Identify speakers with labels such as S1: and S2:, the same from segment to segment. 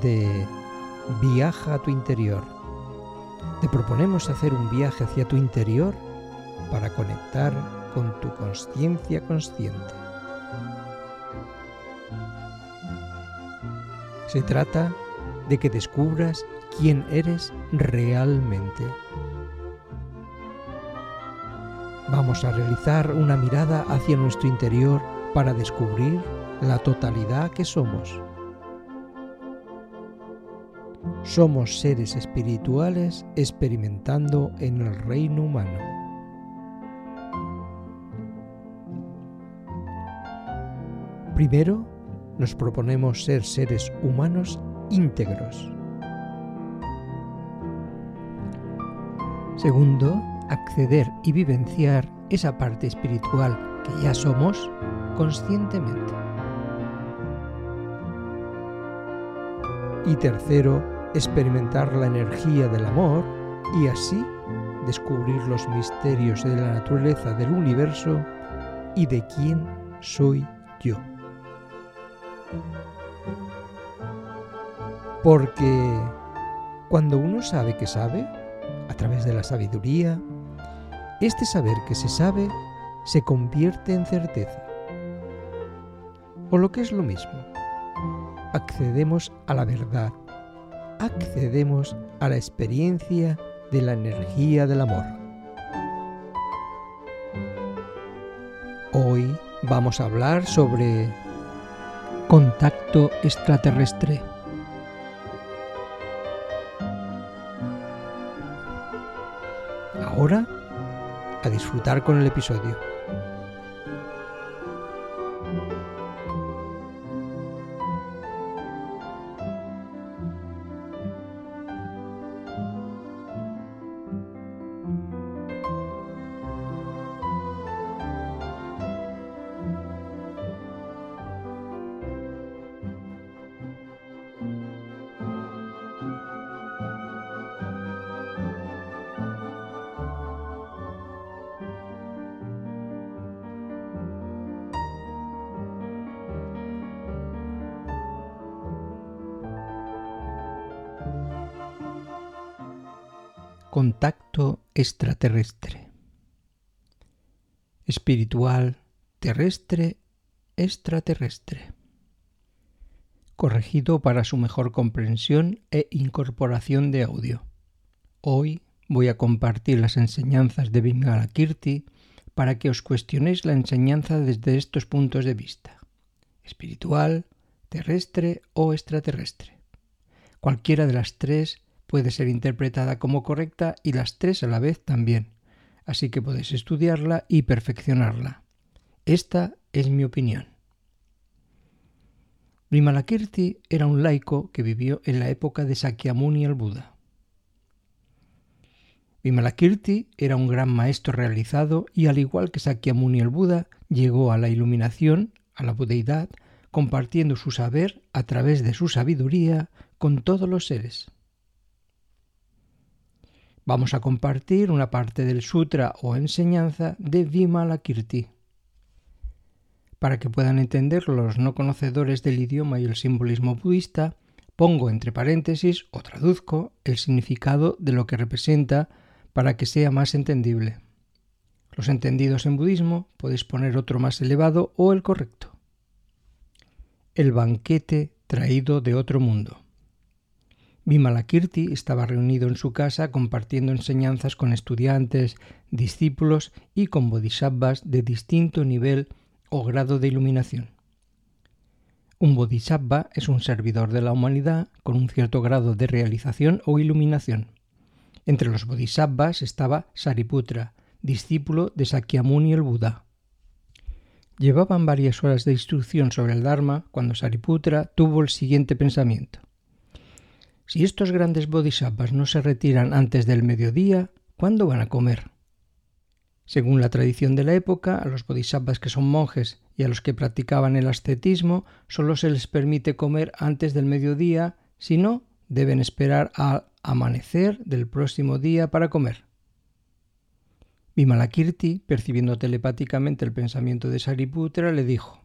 S1: de Viaja a tu interior. Te proponemos hacer un viaje hacia tu interior para conectar con tu conciencia consciente. Se trata de que descubras quién eres realmente. Vamos a realizar una mirada hacia nuestro interior para descubrir la totalidad que somos. Somos seres espirituales experimentando en el reino humano. Primero, nos proponemos ser seres humanos íntegros. Segundo, acceder y vivenciar esa parte espiritual que ya somos conscientemente. Y tercero, experimentar la energía del amor y así descubrir los misterios de la naturaleza del universo y de quién soy yo. Porque cuando uno sabe que sabe, a través de la sabiduría, este saber que se sabe se convierte en certeza. O lo que es lo mismo, accedemos a la verdad, accedemos a la experiencia de la energía del amor. Hoy vamos a hablar sobre contacto extraterrestre. Ahora, a disfrutar con el episodio. Contacto extraterrestre. Espiritual, terrestre, extraterrestre. Corregido para su mejor comprensión e incorporación de audio. Hoy voy a compartir las enseñanzas de Vingalakirti para que os cuestionéis la enseñanza desde estos puntos de vista. Espiritual, terrestre o extraterrestre. Cualquiera de las tres puede ser interpretada como correcta y las tres a la vez también, así que podéis estudiarla y perfeccionarla. Esta es mi opinión. Vimalakirti era un laico que vivió en la época de Sakyamuni el Buda. Vimalakirti era un gran maestro realizado y al igual que Sakyamuni el Buda llegó a la iluminación, a la budeidad, compartiendo su saber a través de su sabiduría con todos los seres. Vamos a compartir una parte del sutra o enseñanza de Vimalakirti. Para que puedan entender los no conocedores del idioma y el simbolismo budista, pongo entre paréntesis o traduzco el significado de lo que representa para que sea más entendible. Los entendidos en budismo podéis poner otro más elevado o el correcto. El banquete traído de otro mundo. Vimalakirti estaba reunido en su casa compartiendo enseñanzas con estudiantes, discípulos y con bodhisattvas de distinto nivel o grado de iluminación. Un bodhisattva es un servidor de la humanidad con un cierto grado de realización o iluminación. Entre los bodhisattvas estaba Sariputra, discípulo de Sakyamuni el Buda. Llevaban varias horas de instrucción sobre el Dharma cuando Sariputra tuvo el siguiente pensamiento. Si estos grandes bodhisattvas no se retiran antes del mediodía, ¿cuándo van a comer? Según la tradición de la época, a los bodhisattvas que son monjes y a los que practicaban el ascetismo solo se les permite comer antes del mediodía, si no, deben esperar al amanecer del próximo día para comer. Vimalakirti, percibiendo telepáticamente el pensamiento de Sariputra, le dijo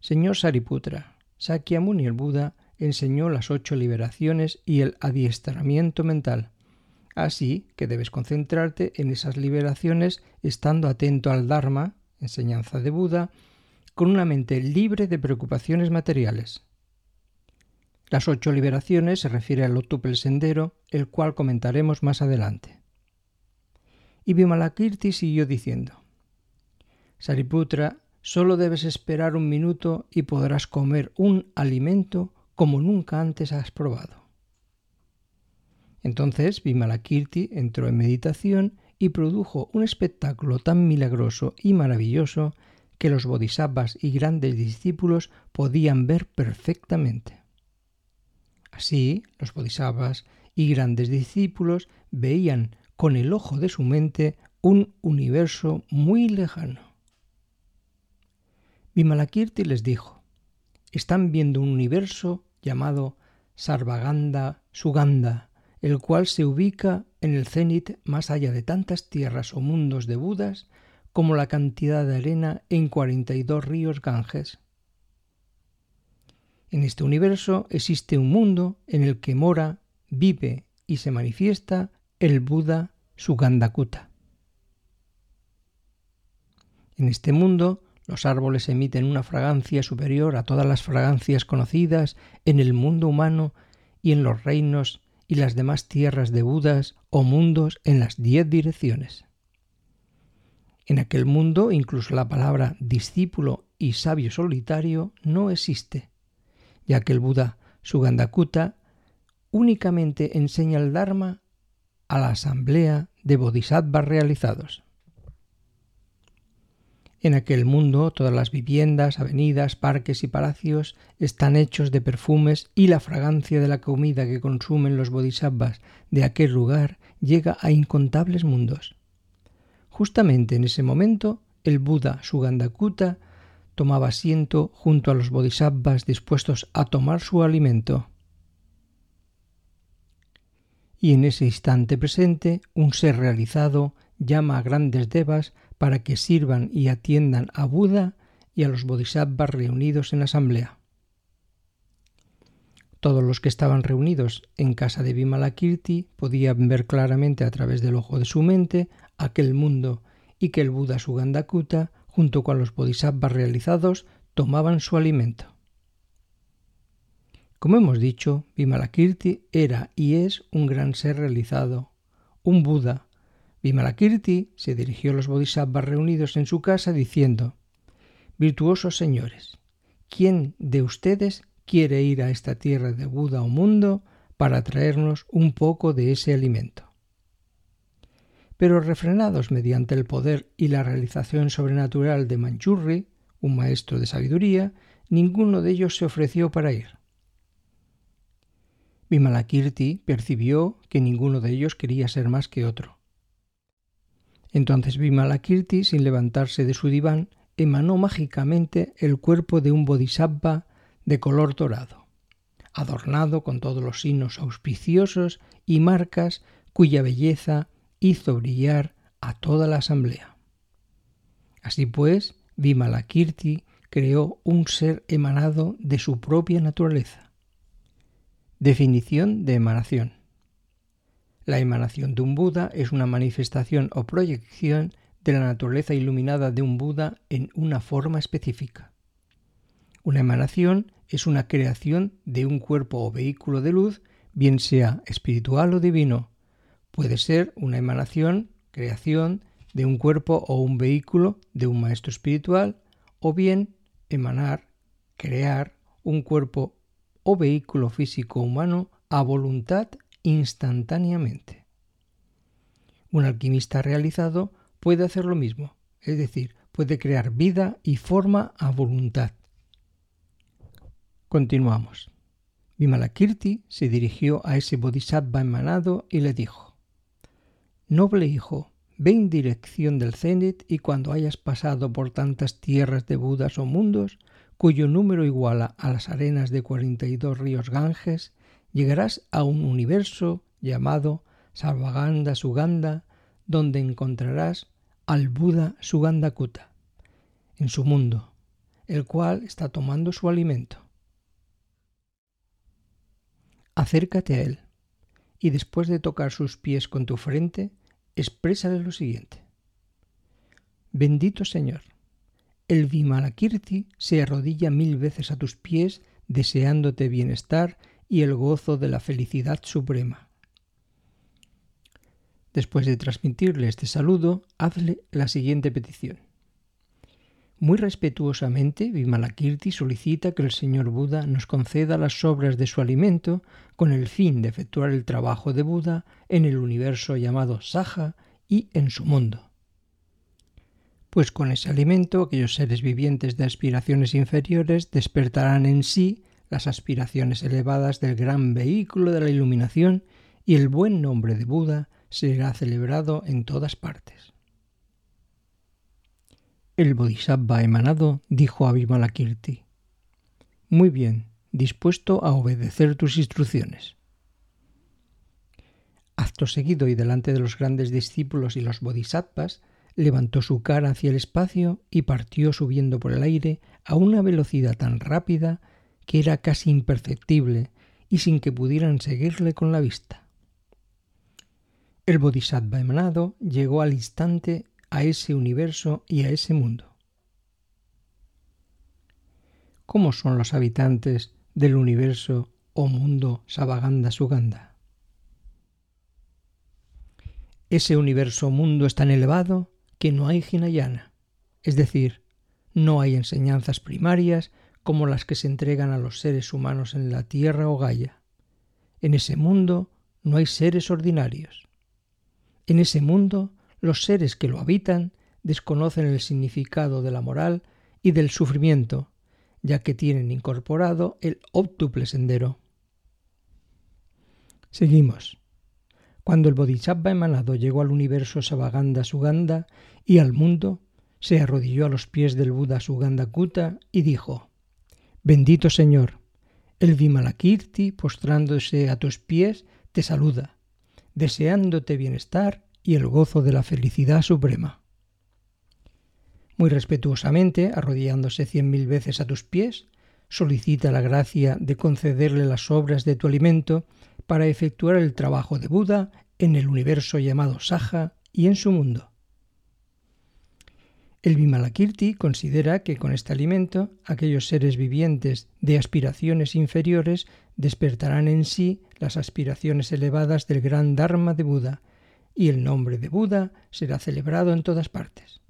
S1: Señor Sariputra, Sakyamuni el Buda enseñó las ocho liberaciones y el adiestramiento mental. Así que debes concentrarte en esas liberaciones estando atento al Dharma, enseñanza de Buda, con una mente libre de preocupaciones materiales. Las ocho liberaciones se refiere al octuple sendero, el cual comentaremos más adelante. Y Vimalakirti siguió diciendo, Sariputra, solo debes esperar un minuto y podrás comer un alimento como nunca antes has probado. Entonces Vimalakirti entró en meditación y produjo un espectáculo tan milagroso y maravilloso que los bodhisattvas y grandes discípulos podían ver perfectamente. Así, los bodhisattvas y grandes discípulos veían con el ojo de su mente un universo muy lejano. Vimalakirti les dijo, están viendo un universo llamado Sarvaganda Suganda, el cual se ubica en el cenit más allá de tantas tierras o mundos de Budas como la cantidad de arena en 42 ríos Ganges. En este universo existe un mundo en el que mora, vive y se manifiesta el Buda Sugandakuta. En este mundo los árboles emiten una fragancia superior a todas las fragancias conocidas en el mundo humano y en los reinos y las demás tierras de Budas o mundos en las diez direcciones. En aquel mundo incluso la palabra discípulo y sabio solitario no existe, ya que el Buda Sugandakuta únicamente enseña el Dharma a la asamblea de bodhisattvas realizados. En aquel mundo todas las viviendas, avenidas, parques y palacios están hechos de perfumes y la fragancia de la comida que consumen los bodhisattvas de aquel lugar llega a incontables mundos. Justamente en ese momento el Buda Sugandakuta tomaba asiento junto a los bodhisattvas dispuestos a tomar su alimento. Y en ese instante presente un ser realizado llama a grandes devas para que sirvan y atiendan a Buda y a los bodhisattvas reunidos en asamblea. Todos los que estaban reunidos en casa de Vimalakirti podían ver claramente a través del ojo de su mente aquel mundo y que el Buda Sugandakuta, junto con los bodhisattvas realizados, tomaban su alimento. Como hemos dicho, Vimalakirti era y es un gran ser realizado, un Buda, Vimalakirti se dirigió a los bodhisattvas reunidos en su casa diciendo Virtuosos señores, ¿quién de ustedes quiere ir a esta tierra de Buda o mundo para traernos un poco de ese alimento? Pero refrenados mediante el poder y la realización sobrenatural de Manchurri, un maestro de sabiduría, ninguno de ellos se ofreció para ir. Vimalakirti percibió que ninguno de ellos quería ser más que otro entonces Vimalakirti, sin levantarse de su diván, emanó mágicamente el cuerpo de un bodhisattva de color dorado, adornado con todos los signos auspiciosos y marcas cuya belleza hizo brillar a toda la asamblea. Así pues, Vimalakirti creó un ser emanado de su propia naturaleza. Definición de emanación. La emanación de un Buda es una manifestación o proyección de la naturaleza iluminada de un Buda en una forma específica. Una emanación es una creación de un cuerpo o vehículo de luz, bien sea espiritual o divino. Puede ser una emanación, creación de un cuerpo o un vehículo de un maestro espiritual, o bien emanar, crear un cuerpo o vehículo físico humano a voluntad instantáneamente. Un alquimista realizado puede hacer lo mismo, es decir, puede crear vida y forma a voluntad. Continuamos. Vimalakirti se dirigió a ese bodhisattva emanado y le dijo: Noble hijo, ve en dirección del cenit y cuando hayas pasado por tantas tierras de Budas o mundos, cuyo número iguala a las arenas de 42 ríos Ganges, llegarás a un universo llamado Sarvaganda Suganda, donde encontrarás al Buda Sugandakuta en su mundo, el cual está tomando su alimento. Acércate a él y después de tocar sus pies con tu frente, exprésale lo siguiente. Bendito Señor, el Vimalakirti se arrodilla mil veces a tus pies deseándote bienestar y el gozo de la felicidad suprema. Después de transmitirle este saludo, hazle la siguiente petición. Muy respetuosamente, Vimalakirti solicita que el señor Buda nos conceda las obras de su alimento con el fin de efectuar el trabajo de Buda en el universo llamado Saja y en su mundo. Pues con ese alimento aquellos seres vivientes de aspiraciones inferiores despertarán en sí las aspiraciones elevadas del gran vehículo de la iluminación y el buen nombre de Buda será celebrado en todas partes. El Bodhisattva emanado dijo a Vimalakirti: Muy bien, dispuesto a obedecer tus instrucciones. Acto seguido y delante de los grandes discípulos y los bodhisattvas, levantó su cara hacia el espacio y partió subiendo por el aire a una velocidad tan rápida que era casi imperceptible y sin que pudieran seguirle con la vista. El Bodhisattva emanado llegó al instante a ese universo y a ese mundo. ¿Cómo son los habitantes del universo o mundo Sabaganda Suganda? Ese universo o mundo es tan elevado que no hay Hinayana, es decir, no hay enseñanzas primarias como las que se entregan a los seres humanos en la Tierra o Gaia. En ese mundo no hay seres ordinarios. En ese mundo, los seres que lo habitan desconocen el significado de la moral y del sufrimiento, ya que tienen incorporado el óptuple sendero. Seguimos. Cuando el Bodhisattva emanado llegó al universo Savaganda Suganda y al mundo, se arrodilló a los pies del Buda Suganda Kuta y dijo: Bendito Señor, el Vimalakirti, postrándose a tus pies, te saluda deseándote bienestar y el gozo de la felicidad suprema. Muy respetuosamente, arrodillándose cien mil veces a tus pies, solicita la gracia de concederle las obras de tu alimento para efectuar el trabajo de Buda en el universo llamado Saja y en su mundo. El Vimalakirti considera que con este alimento aquellos seres vivientes de aspiraciones inferiores despertarán en sí las aspiraciones elevadas del gran Dharma de Buda, y el nombre de Buda será celebrado en todas partes.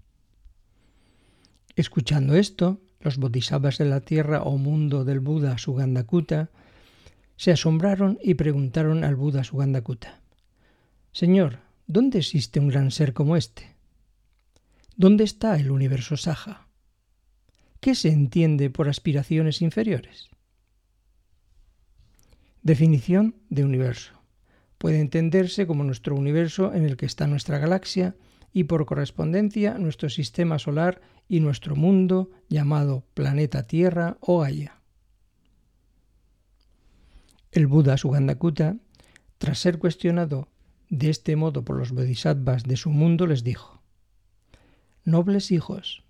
S1: Escuchando esto, los bodhisattvas de la tierra o mundo del Buda Sugandakuta se asombraron y preguntaron al Buda Sugandakuta: Señor, ¿dónde existe un gran ser como este? ¿Dónde está el universo Saja? ¿Qué se entiende por aspiraciones inferiores? Definición de universo. Puede entenderse como nuestro universo en el que está nuestra galaxia y por correspondencia nuestro sistema solar y nuestro mundo llamado planeta Tierra o Gaia. El Buda Sugandakuta, tras ser cuestionado de este modo por los bodhisattvas de su mundo, les dijo: Nobles hijos,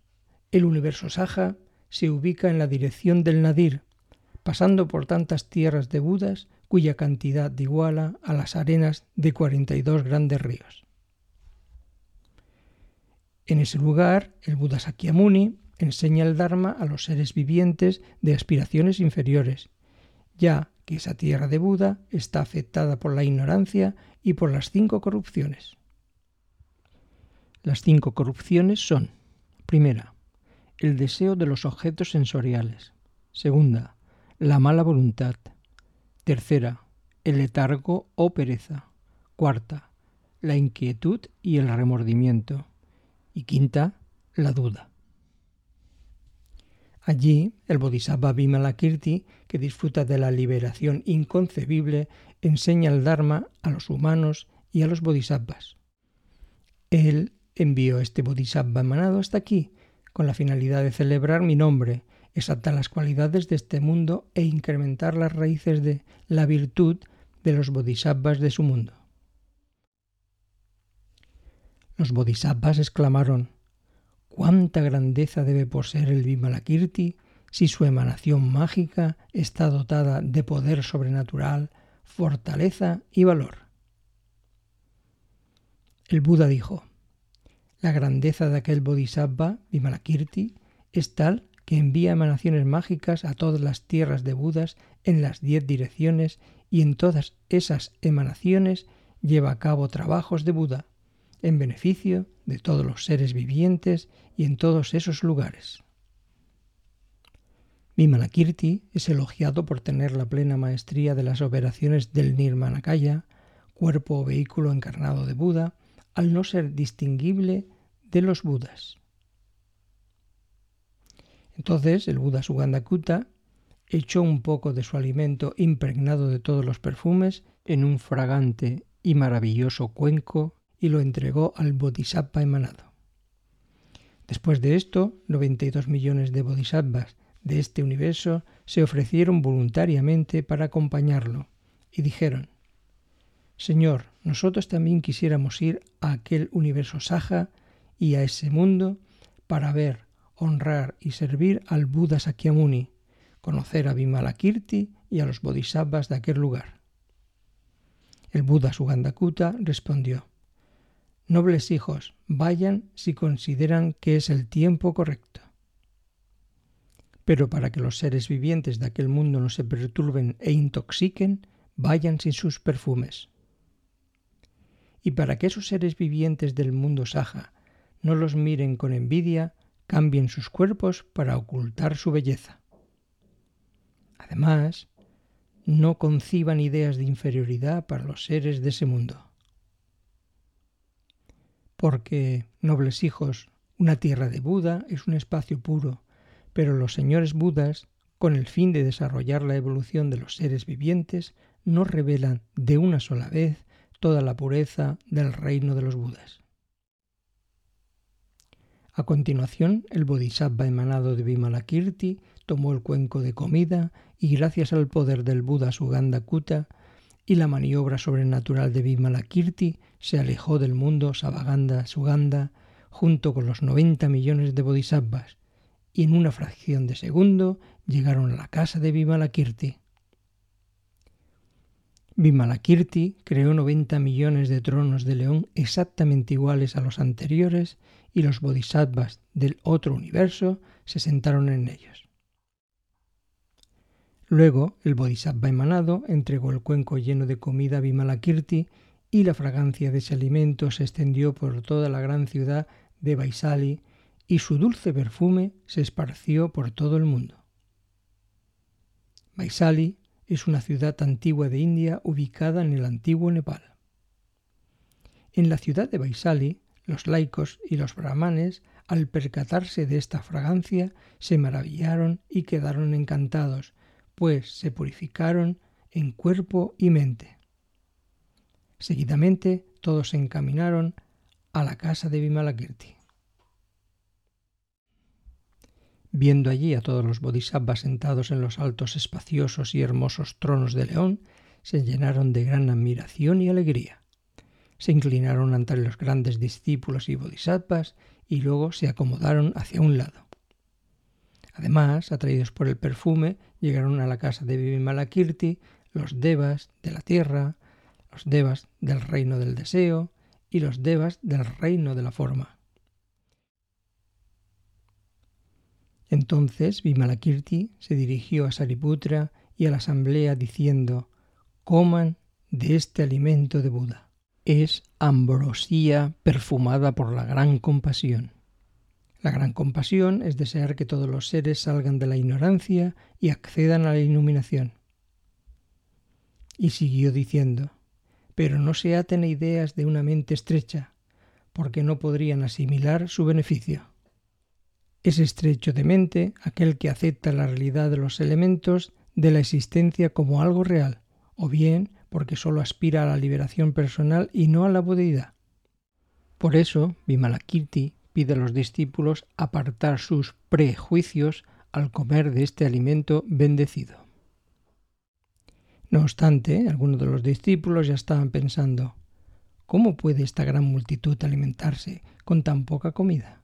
S1: el universo Saja se ubica en la dirección del Nadir, pasando por tantas tierras de Budas cuya cantidad iguala a las arenas de 42 grandes ríos. En ese lugar, el Buda Sakyamuni enseña el Dharma a los seres vivientes de aspiraciones inferiores, ya que esa tierra de Buda está afectada por la ignorancia y por las cinco corrupciones. Las cinco corrupciones son, primera, el deseo de los objetos sensoriales. Segunda, la mala voluntad. Tercera, el letargo o pereza. Cuarta, la inquietud y el remordimiento. Y quinta, la duda. Allí, el Bodhisattva Vimalakirti, que disfruta de la liberación inconcebible, enseña el Dharma a los humanos y a los Bodhisattvas. Él envió este Bodhisattva emanado hasta aquí, con la finalidad de celebrar mi nombre, exaltar las cualidades de este mundo e incrementar las raíces de la virtud de los Bodhisattvas de su mundo. Los Bodhisattvas exclamaron, cuánta grandeza debe poseer el Vimalakirti si su emanación mágica está dotada de poder sobrenatural, fortaleza y valor. El Buda dijo, la grandeza de aquel Bodhisattva, Vimalakirti, es tal que envía emanaciones mágicas a todas las tierras de Budas en las diez direcciones y en todas esas emanaciones lleva a cabo trabajos de Buda en beneficio de todos los seres vivientes y en todos esos lugares. Vimalakirti es elogiado por tener la plena maestría de las operaciones del Nirmanakaya, cuerpo o vehículo encarnado de Buda, al no ser distinguible de los Budas. Entonces el Buda Sugandakuta echó un poco de su alimento impregnado de todos los perfumes en un fragante y maravilloso cuenco y lo entregó al Bodhisattva emanado. Después de esto, 92 millones de bodhisattvas de este universo se ofrecieron voluntariamente para acompañarlo y dijeron, Señor, nosotros también quisiéramos ir a aquel universo Saja y a ese mundo para ver, honrar y servir al Buda Sakyamuni, conocer a Vimalakirti y a los bodhisattvas de aquel lugar. El Buda Sugandakuta respondió, Nobles hijos, vayan si consideran que es el tiempo correcto. Pero para que los seres vivientes de aquel mundo no se perturben e intoxiquen, vayan sin sus perfumes. Y para que esos seres vivientes del mundo Saja no los miren con envidia, cambien sus cuerpos para ocultar su belleza. Además, no conciban ideas de inferioridad para los seres de ese mundo porque, nobles hijos, una tierra de Buda es un espacio puro, pero los señores Budas, con el fin de desarrollar la evolución de los seres vivientes, no revelan de una sola vez toda la pureza del reino de los Budas. A continuación, el Bodhisattva emanado de Vimalakirti tomó el cuenco de comida y gracias al poder del Buda Suganda Kuta y la maniobra sobrenatural de Vimalakirti se alejó del mundo Savaganda Suganda junto con los 90 millones de bodhisattvas y en una fracción de segundo llegaron a la casa de Vimalakirti. Vimalakirti creó 90 millones de tronos de león exactamente iguales a los anteriores y los bodhisattvas del otro universo se sentaron en ellos. Luego el Bodhisattva emanado entregó el cuenco lleno de comida a Vimalakirti y la fragancia de ese alimento se extendió por toda la gran ciudad de Vaisali y su dulce perfume se esparció por todo el mundo. Vaisali es una ciudad antigua de India ubicada en el antiguo Nepal. En la ciudad de Vaisali, los laicos y los brahmanes, al percatarse de esta fragancia, se maravillaron y quedaron encantados, pues se purificaron en cuerpo y mente. Seguidamente todos se encaminaron a la casa de Vimalakirti. Viendo allí a todos los bodhisattvas sentados en los altos, espaciosos y hermosos tronos de león, se llenaron de gran admiración y alegría. Se inclinaron ante los grandes discípulos y bodhisattvas y luego se acomodaron hacia un lado. Además, atraídos por el perfume, llegaron a la casa de Vimalakirti los devas de la tierra, los devas del reino del deseo y los devas del reino de la forma. Entonces Vimalakirti se dirigió a Sariputra y a la asamblea diciendo, coman de este alimento de Buda. Es ambrosía perfumada por la gran compasión. La gran compasión es desear que todos los seres salgan de la ignorancia y accedan a la iluminación. Y siguió diciendo, pero no se aten a ideas de una mente estrecha, porque no podrían asimilar su beneficio. Es estrecho de mente aquel que acepta la realidad de los elementos de la existencia como algo real, o bien porque sólo aspira a la liberación personal y no a la budeidad. Por eso, Vimalakirti pide a los discípulos apartar sus prejuicios al comer de este alimento bendecido. No obstante, algunos de los discípulos ya estaban pensando ¿Cómo puede esta gran multitud alimentarse con tan poca comida?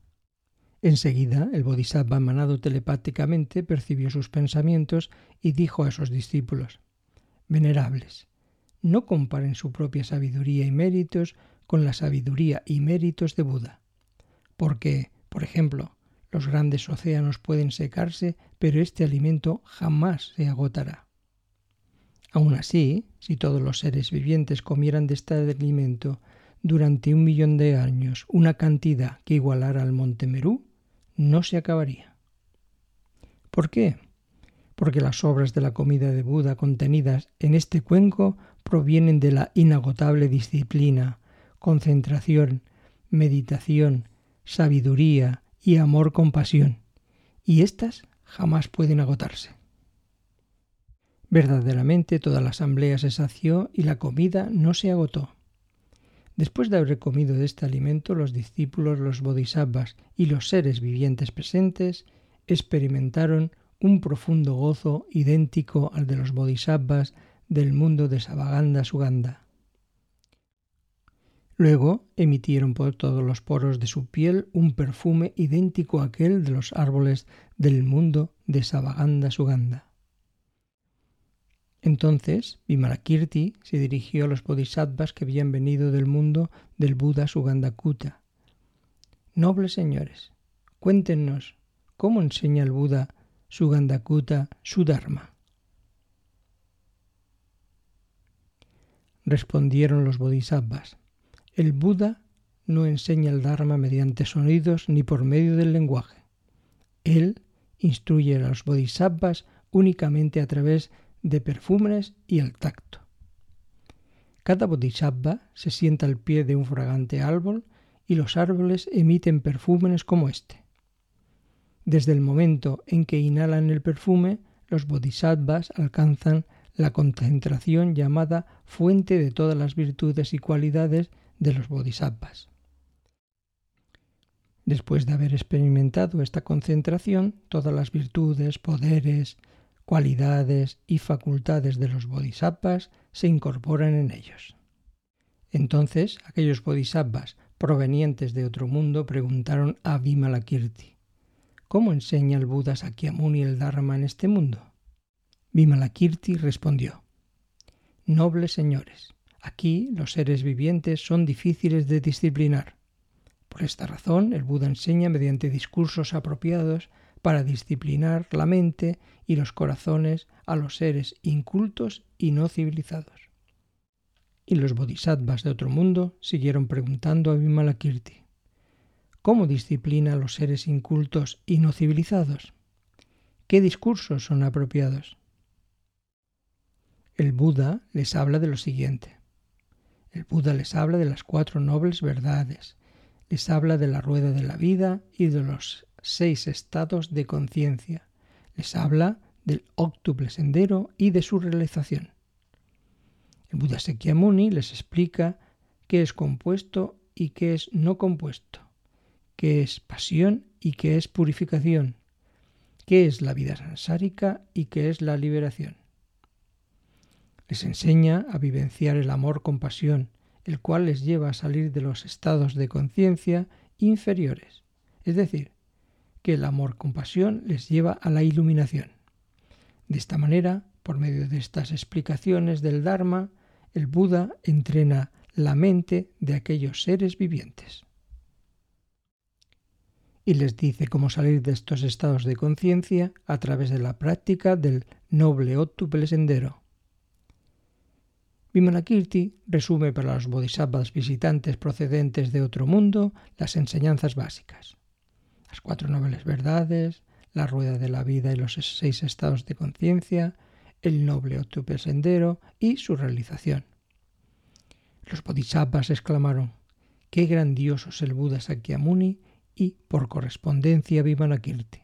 S1: Enseguida, el Bodhisattva emanado telepáticamente percibió sus pensamientos y dijo a sus discípulos Venerables, no comparen su propia sabiduría y méritos con la sabiduría y méritos de Buda. Porque, por ejemplo, los grandes océanos pueden secarse, pero este alimento jamás se agotará. Aun así, si todos los seres vivientes comieran de este alimento durante un millón de años una cantidad que igualara al monte Merú, no se acabaría. ¿Por qué? Porque las obras de la comida de Buda contenidas en este cuenco provienen de la inagotable disciplina, concentración, meditación, sabiduría y amor-compasión, y éstas jamás pueden agotarse. Verdaderamente toda la asamblea se sació y la comida no se agotó. Después de haber comido de este alimento, los discípulos, los bodhisattvas y los seres vivientes presentes experimentaron un profundo gozo idéntico al de los bodhisattvas del mundo de Savaganda Suganda. Luego emitieron por todos los poros de su piel un perfume idéntico a aquel de los árboles del mundo de Savaganda Suganda. Entonces Vimalakirti se dirigió a los bodhisattvas que habían venido del mundo del Buda Sugandakuta. Nobles señores, cuéntenos cómo enseña el Buda Sugandakuta su Dharma. Respondieron los bodhisattvas. El Buda no enseña el Dharma mediante sonidos ni por medio del lenguaje. Él instruye a los bodhisattvas únicamente a través de perfumes y el tacto. Cada bodhisattva se sienta al pie de un fragante árbol y los árboles emiten perfumes como este. Desde el momento en que inhalan el perfume, los bodhisattvas alcanzan la concentración llamada fuente de todas las virtudes y cualidades de los bodhisattvas. Después de haber experimentado esta concentración, todas las virtudes, poderes, cualidades y facultades de los bodhisattvas se incorporan en ellos. Entonces aquellos bodhisattvas provenientes de otro mundo preguntaron a Vimalakirti, ¿cómo enseña el Buda Sakyamuni el Dharma en este mundo? Vimalakirti respondió, Nobles señores, Aquí los seres vivientes son difíciles de disciplinar. Por esta razón, el Buda enseña mediante discursos apropiados para disciplinar la mente y los corazones a los seres incultos y no civilizados. Y los bodhisattvas de otro mundo siguieron preguntando a Vimalakirti, ¿cómo disciplina a los seres incultos y no civilizados? ¿Qué discursos son apropiados? El Buda les habla de lo siguiente. El Buda les habla de las cuatro nobles verdades, les habla de la rueda de la vida y de los seis estados de conciencia, les habla del óctuple sendero y de su realización. El Buda Sekyamuni les explica qué es compuesto y qué es no compuesto, qué es pasión y qué es purificación, qué es la vida sansárica y qué es la liberación. Les enseña a vivenciar el amor con pasión, el cual les lleva a salir de los estados de conciencia inferiores. Es decir, que el amor con pasión les lleva a la iluminación. De esta manera, por medio de estas explicaciones del Dharma, el Buda entrena la mente de aquellos seres vivientes. Y les dice cómo salir de estos estados de conciencia a través de la práctica del noble óctuple sendero, Vimalakirti resume para los bodhisattvas visitantes procedentes de otro mundo las enseñanzas básicas. Las cuatro nobles verdades, la rueda de la vida y los seis estados de conciencia, el noble octuple sendero y su realización. Los bodhisattvas exclamaron, qué grandioso es el Buda Sakyamuni y, por correspondencia, Vimalakirti.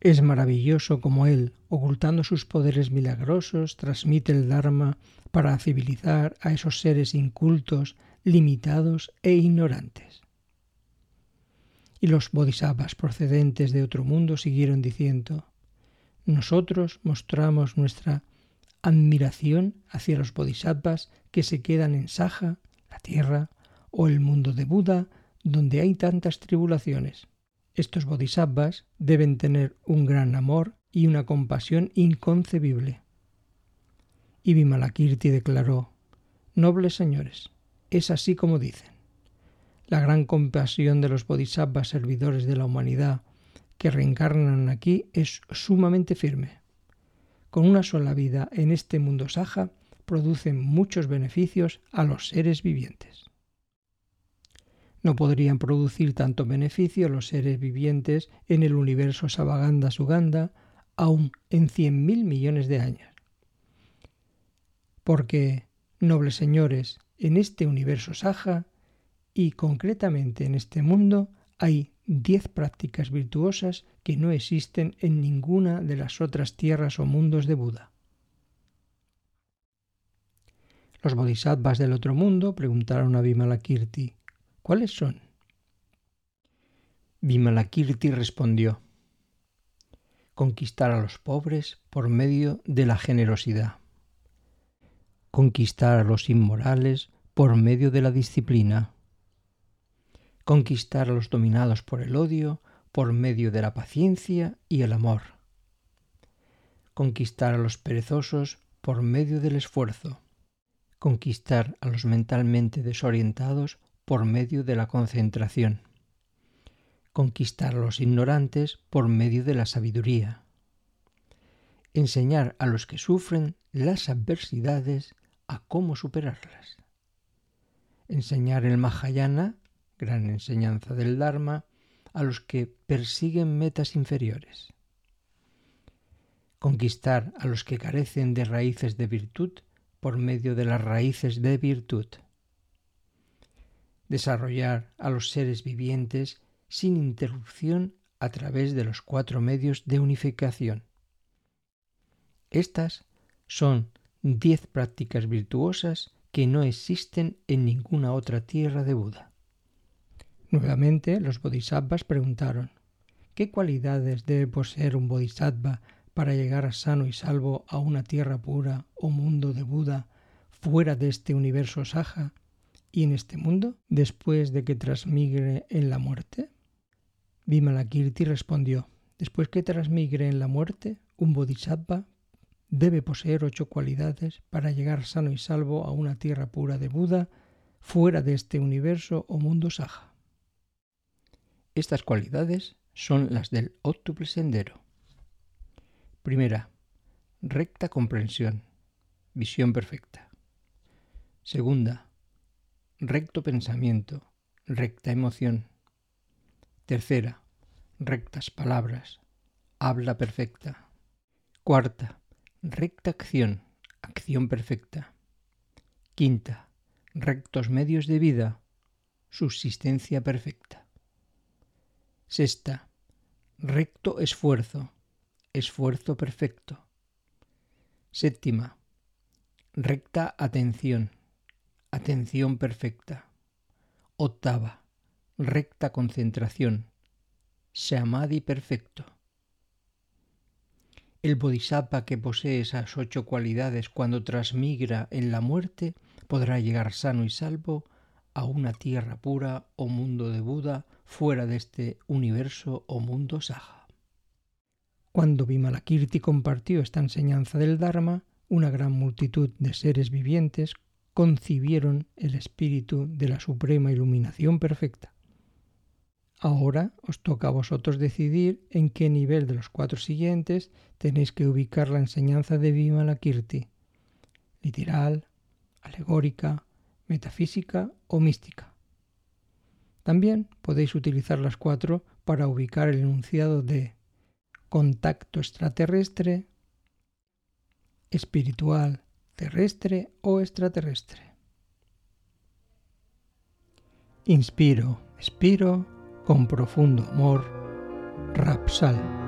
S1: Es maravilloso como él, ocultando sus poderes milagrosos, transmite el Dharma para civilizar a esos seres incultos, limitados e ignorantes. Y los bodhisattvas procedentes de otro mundo siguieron diciendo, nosotros mostramos nuestra admiración hacia los bodhisattvas que se quedan en Saja, la tierra, o el mundo de Buda, donde hay tantas tribulaciones. Estos bodhisattvas deben tener un gran amor y una compasión inconcebible. Y Vimalakirti declaró, Nobles señores, es así como dicen. La gran compasión de los bodhisattvas servidores de la humanidad que reencarnan aquí es sumamente firme. Con una sola vida en este mundo saja producen muchos beneficios a los seres vivientes no podrían producir tanto beneficio los seres vivientes en el universo Sabaganda Suganda aún en cien mil millones de años. Porque, nobles señores, en este universo Saja y concretamente en este mundo hay diez prácticas virtuosas que no existen en ninguna de las otras tierras o mundos de Buda. Los bodhisattvas del otro mundo preguntaron a Vimalakirti ¿Cuáles son? Vimalakirti respondió, conquistar a los pobres por medio de la generosidad, conquistar a los inmorales por medio de la disciplina, conquistar a los dominados por el odio por medio de la paciencia y el amor, conquistar a los perezosos por medio del esfuerzo, conquistar a los mentalmente desorientados por medio de la concentración, conquistar a los ignorantes por medio de la sabiduría, enseñar a los que sufren las adversidades a cómo superarlas, enseñar el Mahayana, gran enseñanza del Dharma, a los que persiguen metas inferiores, conquistar a los que carecen de raíces de virtud por medio de las raíces de virtud, desarrollar a los seres vivientes sin interrupción a través de los cuatro medios de unificación. Estas son diez prácticas virtuosas que no existen en ninguna otra tierra de Buda. Nuevamente los bodhisattvas preguntaron, ¿qué cualidades debe poseer un bodhisattva para llegar sano y salvo a una tierra pura o mundo de Buda fuera de este universo saja y en este mundo después de que transmigre en la muerte? Vimalakirti respondió, después que transmigre en la muerte, un bodhisattva debe poseer ocho cualidades para llegar sano y salvo a una tierra pura de Buda fuera de este universo o mundo saja. Estas cualidades son las del óctuple sendero. Primera, recta comprensión, visión perfecta. Segunda, recto pensamiento, recta emoción. Tercera, rectas palabras, habla perfecta. Cuarta, recta acción, acción perfecta. Quinta, rectos medios de vida, subsistencia perfecta. Sexta, recto esfuerzo, esfuerzo perfecto. Séptima, recta atención, Atención perfecta. Octava. Recta concentración. Samadhi perfecto. El bodhisattva que posee esas ocho cualidades cuando transmigra en la muerte podrá llegar sano y salvo a una tierra pura o mundo de Buda fuera de este universo o mundo Saja. Cuando Vimalakirti compartió esta enseñanza del Dharma, una gran multitud de seres vivientes concibieron el espíritu de la suprema iluminación perfecta. Ahora os toca a vosotros decidir en qué nivel de los cuatro siguientes tenéis que ubicar la enseñanza de Vimalakirti, literal, alegórica, metafísica o mística. También podéis utilizar las cuatro para ubicar el enunciado de contacto extraterrestre, espiritual, terrestre o extraterrestre. Inspiro, expiro con profundo amor. Rapsal.